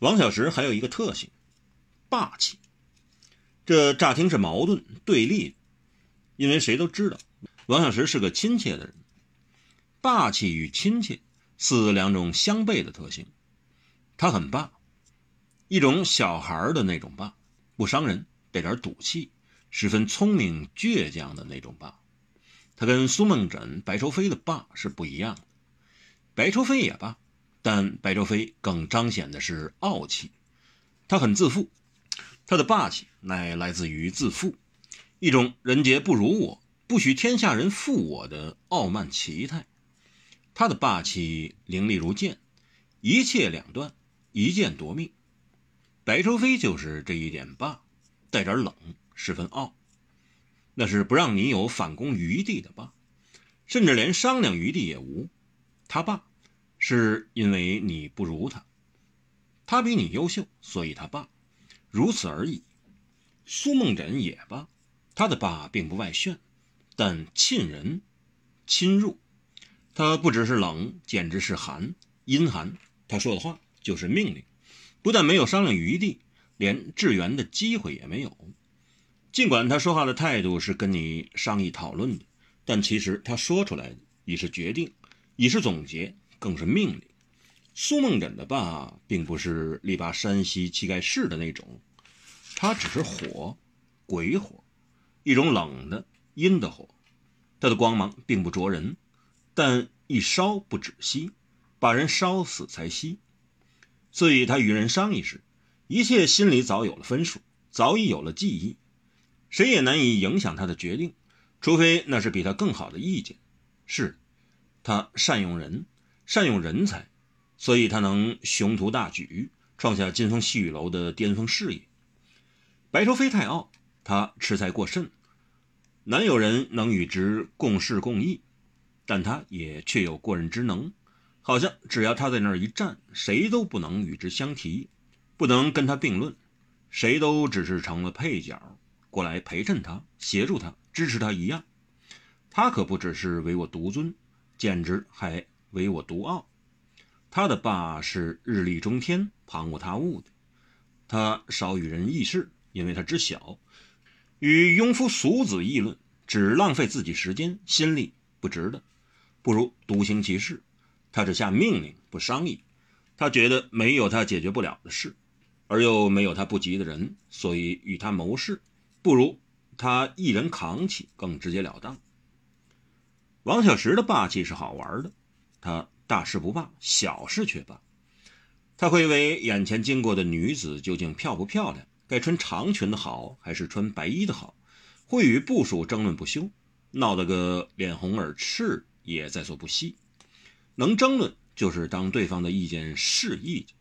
王小石还有一个特性，霸气。这乍听是矛盾对立的，因为谁都知道，王小石是个亲切的人。霸气与亲切似两种相悖的特性。他很霸，一种小孩的那种霸，不伤人，带点赌气，十分聪明倔强的那种霸。他跟苏梦枕、白愁飞的霸是不一样的。白愁飞也罢，但白愁飞更彰显的是傲气。他很自负，他的霸气乃来自于自负，一种人杰不如我，不许天下人负我的傲慢奇态。他的霸气凌厉如剑，一切两断，一剑夺命。白愁飞就是这一点霸，带点冷，十分傲，那是不让你有反攻余地的霸，甚至连商量余地也无。他霸，是因为你不如他；他比你优秀，所以他霸，如此而已。苏梦枕也罢，他的霸并不外炫，但沁人，侵入。他不只是冷，简直是寒，阴寒。他说的话就是命令，不但没有商量余地，连致援的机会也没有。尽管他说话的态度是跟你商议讨论的，但其实他说出来的已是决定。已是总结，更是命令。苏梦枕的霸，并不是力拔山兮气盖世的那种，他只是火，鬼火，一种冷的阴的火。他的光芒并不灼人，但一烧不止息，把人烧死才息。所以他与人商议时，一切心里早有了分数，早已有了记忆，谁也难以影响他的决定，除非那是比他更好的意见。是。他善用人，善用人才，所以他能雄图大举，创下金风细雨楼的巅峰事业。白愁飞太傲，他恃才过甚，难有人能与之共事共议。但他也确有过人之能，好像只要他在那儿一站，谁都不能与之相提，不能跟他并论，谁都只是成了配角，过来陪衬他、协助他、支持他一样。他可不只是唯我独尊。简直还唯我独傲，他的霸是日立中天、旁无他物的。他少与人议事，因为他知晓，与庸夫俗子议论，只浪费自己时间、心力，不值得。不如独行其事。他只下命令，不商议。他觉得没有他解决不了的事，而又没有他不急的人，所以与他谋事，不如他一人扛起，更直截了当。王小石的霸气是好玩的，他大事不霸，小事却霸。他会为眼前经过的女子究竟漂不漂亮，该穿长裙的好还是穿白衣的好，会与部属争论不休，闹得个脸红耳赤也在所不惜。能争论就是当对方的意见是意见，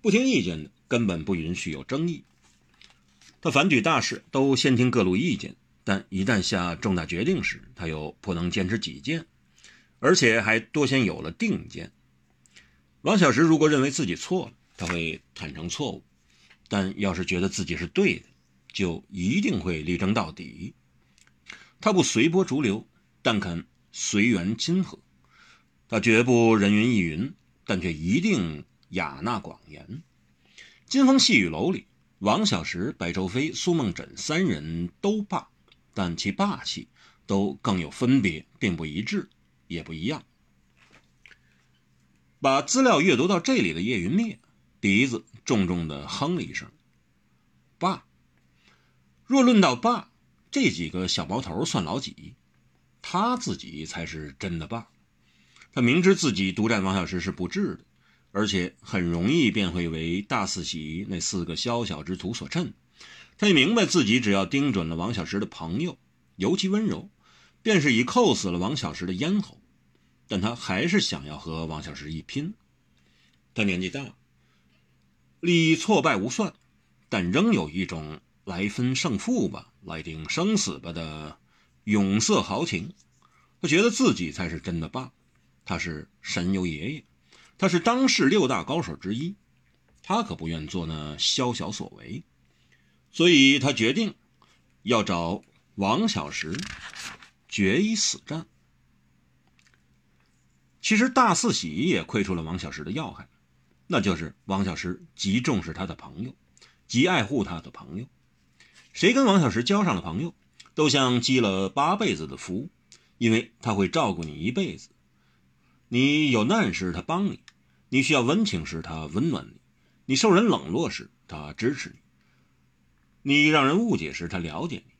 不听意见的根本不允许有争议。他凡举大事都先听各路意见。但一旦下重大决定时，他又不能坚持己见，而且还多先有了定见。王小石如果认为自己错了，他会坦诚错误；但要是觉得自己是对的，就一定会力争到底。他不随波逐流，但肯随缘亲和。他绝不人云亦云，但却一定雅纳广言。金风细雨楼里，王小石、白愁飞、苏梦枕三人都罢。但其霸气都更有分别，并不一致，也不一样。把资料阅读到这里的叶云灭，鼻子重重的哼了一声。霸。若论到霸，这几个小毛头算老几？他自己才是真的霸。他明知自己独占王小石是不智的，而且很容易便会为大四喜那四个宵小之徒所趁。他也明白自己只要盯准了王小石的朋友，尤其温柔，便是已扣死了王小石的咽喉。但他还是想要和王小石一拼。他年纪大，历挫败无算，但仍有一种来分胜负吧，来定生死吧的勇色豪情。他觉得自己才是真的霸，他是神游爷爷，他是当世六大高手之一，他可不愿做那宵小所为。所以他决定要找王小石决一死战。其实大四喜也窥出了王小石的要害，那就是王小石极重视他的朋友，极爱护他的朋友。谁跟王小石交上了朋友，都像积了八辈子的福，因为他会照顾你一辈子。你有难时，他帮你；你需要温情时，他温暖你；你受人冷落时，他支持你；你让人误解时，他了解你。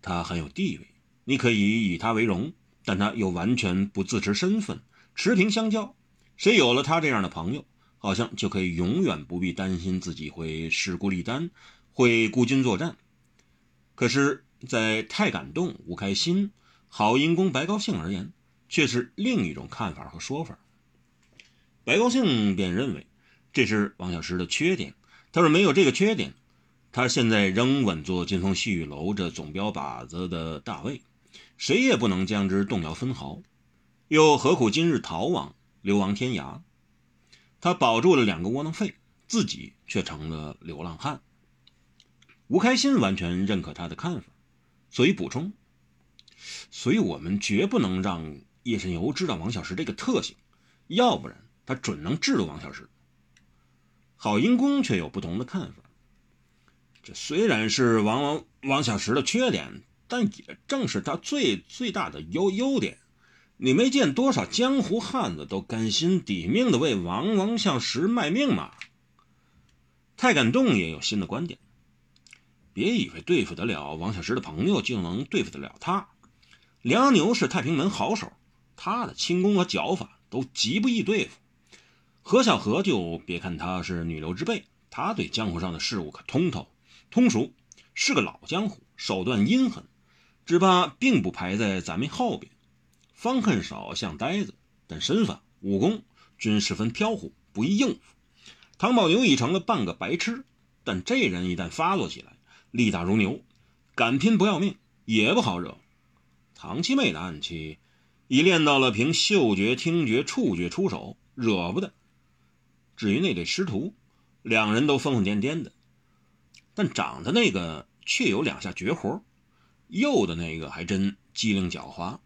他很有地位，你可以以他为荣，但他又完全不自持身份，持平相交。谁有了他这样的朋友，好像就可以永远不必担心自己会势孤力单，会孤军作战。可是，在太感动、无开心、郝英公、白高兴而言，却是另一种看法和说法。白高兴便认为这是王小石的缺点。他说：“没有这个缺点，他现在仍稳坐金风细雨楼这总标靶子的大位，谁也不能将之动摇分毫。又何苦今日逃亡？”流亡天涯，他保住了两个窝囊废，自己却成了流浪汉。吴开心完全认可他的看法，所以补充：，所以我们绝不能让叶神游知道王小石这个特性，要不然他准能制住王小石。郝英公却有不同的看法，这虽然是王王王小石的缺点，但也正是他最最大的优优点。你没见多少江湖汉子都甘心抵命的为王王向石卖命吗？太感动也有新的观点。别以为对付得了王小石的朋友就能对付得了他。梁牛是太平门好手，他的轻功和脚法都极不易对付。何小荷就别看他是女流之辈，他对江湖上的事物可通透通熟，是个老江湖，手段阴狠，只怕并不排在咱们后边。方恨少，像呆子，但身法、武功均十分飘忽，不易应付。唐宝牛已成了半个白痴，但这人一旦发作起来，力大如牛，敢拼不要命也不好惹。唐七妹的暗器已练到了凭嗅觉、听觉、触觉出手，惹不得。至于那对师徒，两人都疯疯癫癫的，但长的那个却有两下绝活，右的那个还真机灵狡猾。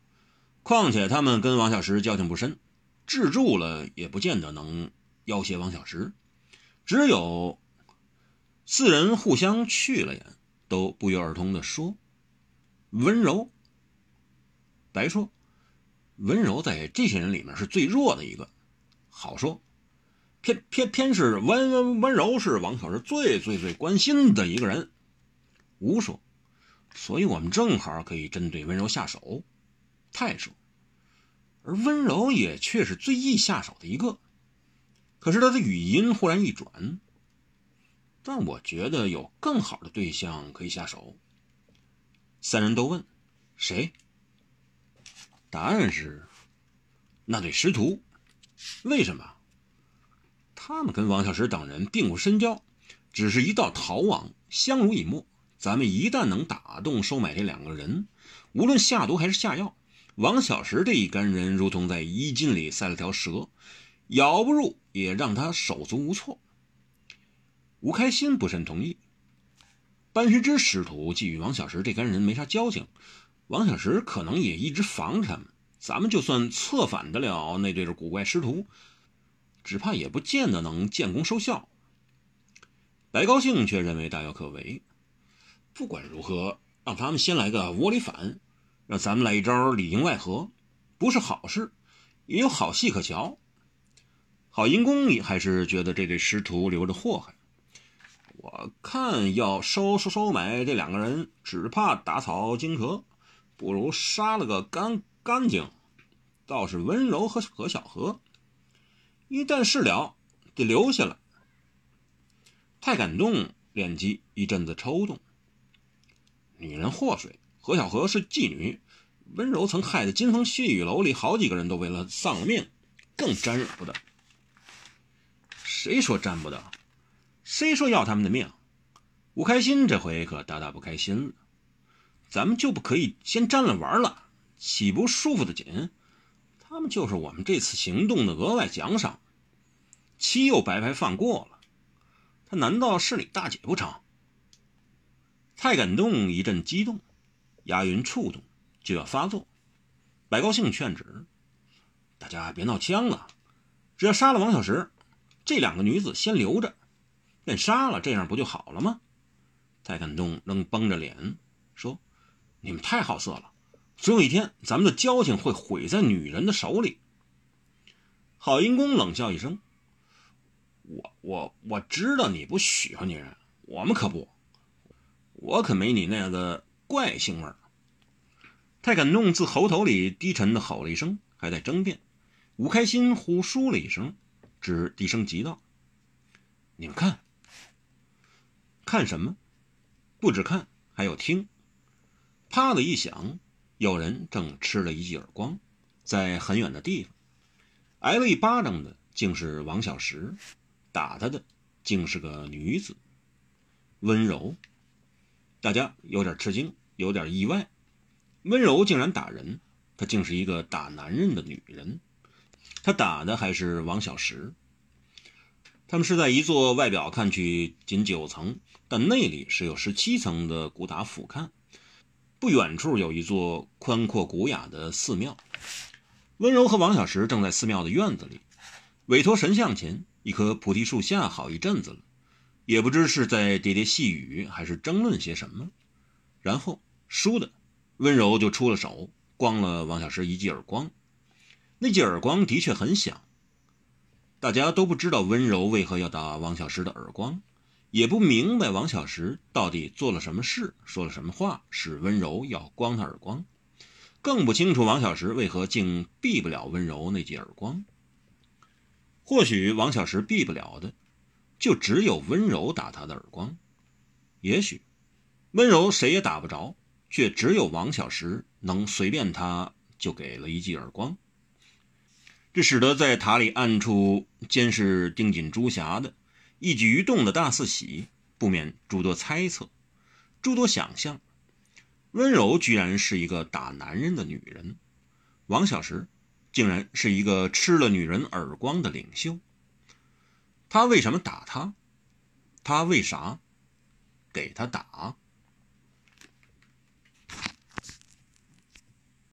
况且他们跟王小石交情不深，制住了也不见得能要挟王小石。只有四人互相去了眼，都不约而同的说：“温柔。”白说：“温柔在这些人里面是最弱的一个。”好说：“偏偏偏是温温温柔是王小石最最最关心的一个人。”吴说：“所以我们正好可以针对温柔下手。”太说。而温柔也却是最易下手的一个，可是他的语音忽然一转，但我觉得有更好的对象可以下手。三人都问谁？答案是那对师徒。为什么？他们跟王小石等人并不深交，只是一道逃亡，相濡以沫。咱们一旦能打动、收买这两个人，无论下毒还是下药。王小石这一干人，如同在衣襟里塞了条蛇，咬不入，也让他手足无措。吴开心不甚同意。班师之师徒既与王小石这干人没啥交情，王小石可能也一直防着他们。咱们就算策反得了那对古怪师徒，只怕也不见得能建功收效。白高兴却认为大有可为。不管如何，让他们先来个窝里反。让咱们来一招里应外合，不是好事，也有好戏可瞧。郝银公还是觉得这对师徒留着祸害。我看要收收收买这两个人，只怕打草惊蛇，不如杀了个干干净。倒是温柔和何小荷，一旦事了，得留下来。太感动，脸肌一阵子抽动。女人祸水。何小荷是妓女，温柔曾害得金风细雨楼里好几个人都为了丧了命，更沾惹不得。谁说沾不得？谁说要他们的命？吴开心这回可大大不开心了。咱们就不可以先沾了玩了？岂不舒服的紧？他们就是我们这次行动的额外奖赏。七又白白放过了，他难道是你大姐不成？太感动，一阵激动。押云触动，就要发作。白高兴劝止：“大家别闹僵了，只要杀了王小石，这两个女子先留着，便杀了，这样不就好了吗？蔡感动仍绷着脸说：“你们太好色了，总有一天咱们的交情会毁在女人的手里。”郝银公冷笑一声：“我我我知道你不喜欢女人，我们可不，我可没你那个怪性味儿。”蔡感动自喉头里低沉的吼了一声，还在争辩。吴开心呼舒了一声，只低声急道：“你们看，看什么？不止看，还有听。”啪的一响，有人正吃了一记耳光，在很远的地方，挨了一巴掌的竟是王小石，打他的竟是个女子，温柔。大家有点吃惊，有点意外。温柔竟然打人，她竟是一个打男人的女人。她打的还是王小石。他们是在一座外表看去仅九层，但内里是有十七层的古塔俯瞰。不远处有一座宽阔古雅的寺庙。温柔和王小石正在寺庙的院子里，委托神像前一棵菩提树下好一阵子了，也不知是在喋喋细语，还是争论些什么。然后输的。温柔就出了手，光了王小石一记耳光。那记耳光的确很响。大家都不知道温柔为何要打王小石的耳光，也不明白王小石到底做了什么事，说了什么话，使温柔要光他耳光。更不清楚王小石为何竟避不了温柔那记耳光。或许王小石避不了的，就只有温柔打他的耳光。也许，温柔谁也打不着。却只有王小石能随便他就给了一记耳光，这使得在塔里暗处监视盯紧朱霞的一举一动的大四喜不免诸多猜测，诸多想象。温柔居然是一个打男人的女人，王小石竟然是一个吃了女人耳光的领袖。他为什么打他？他为啥给他打？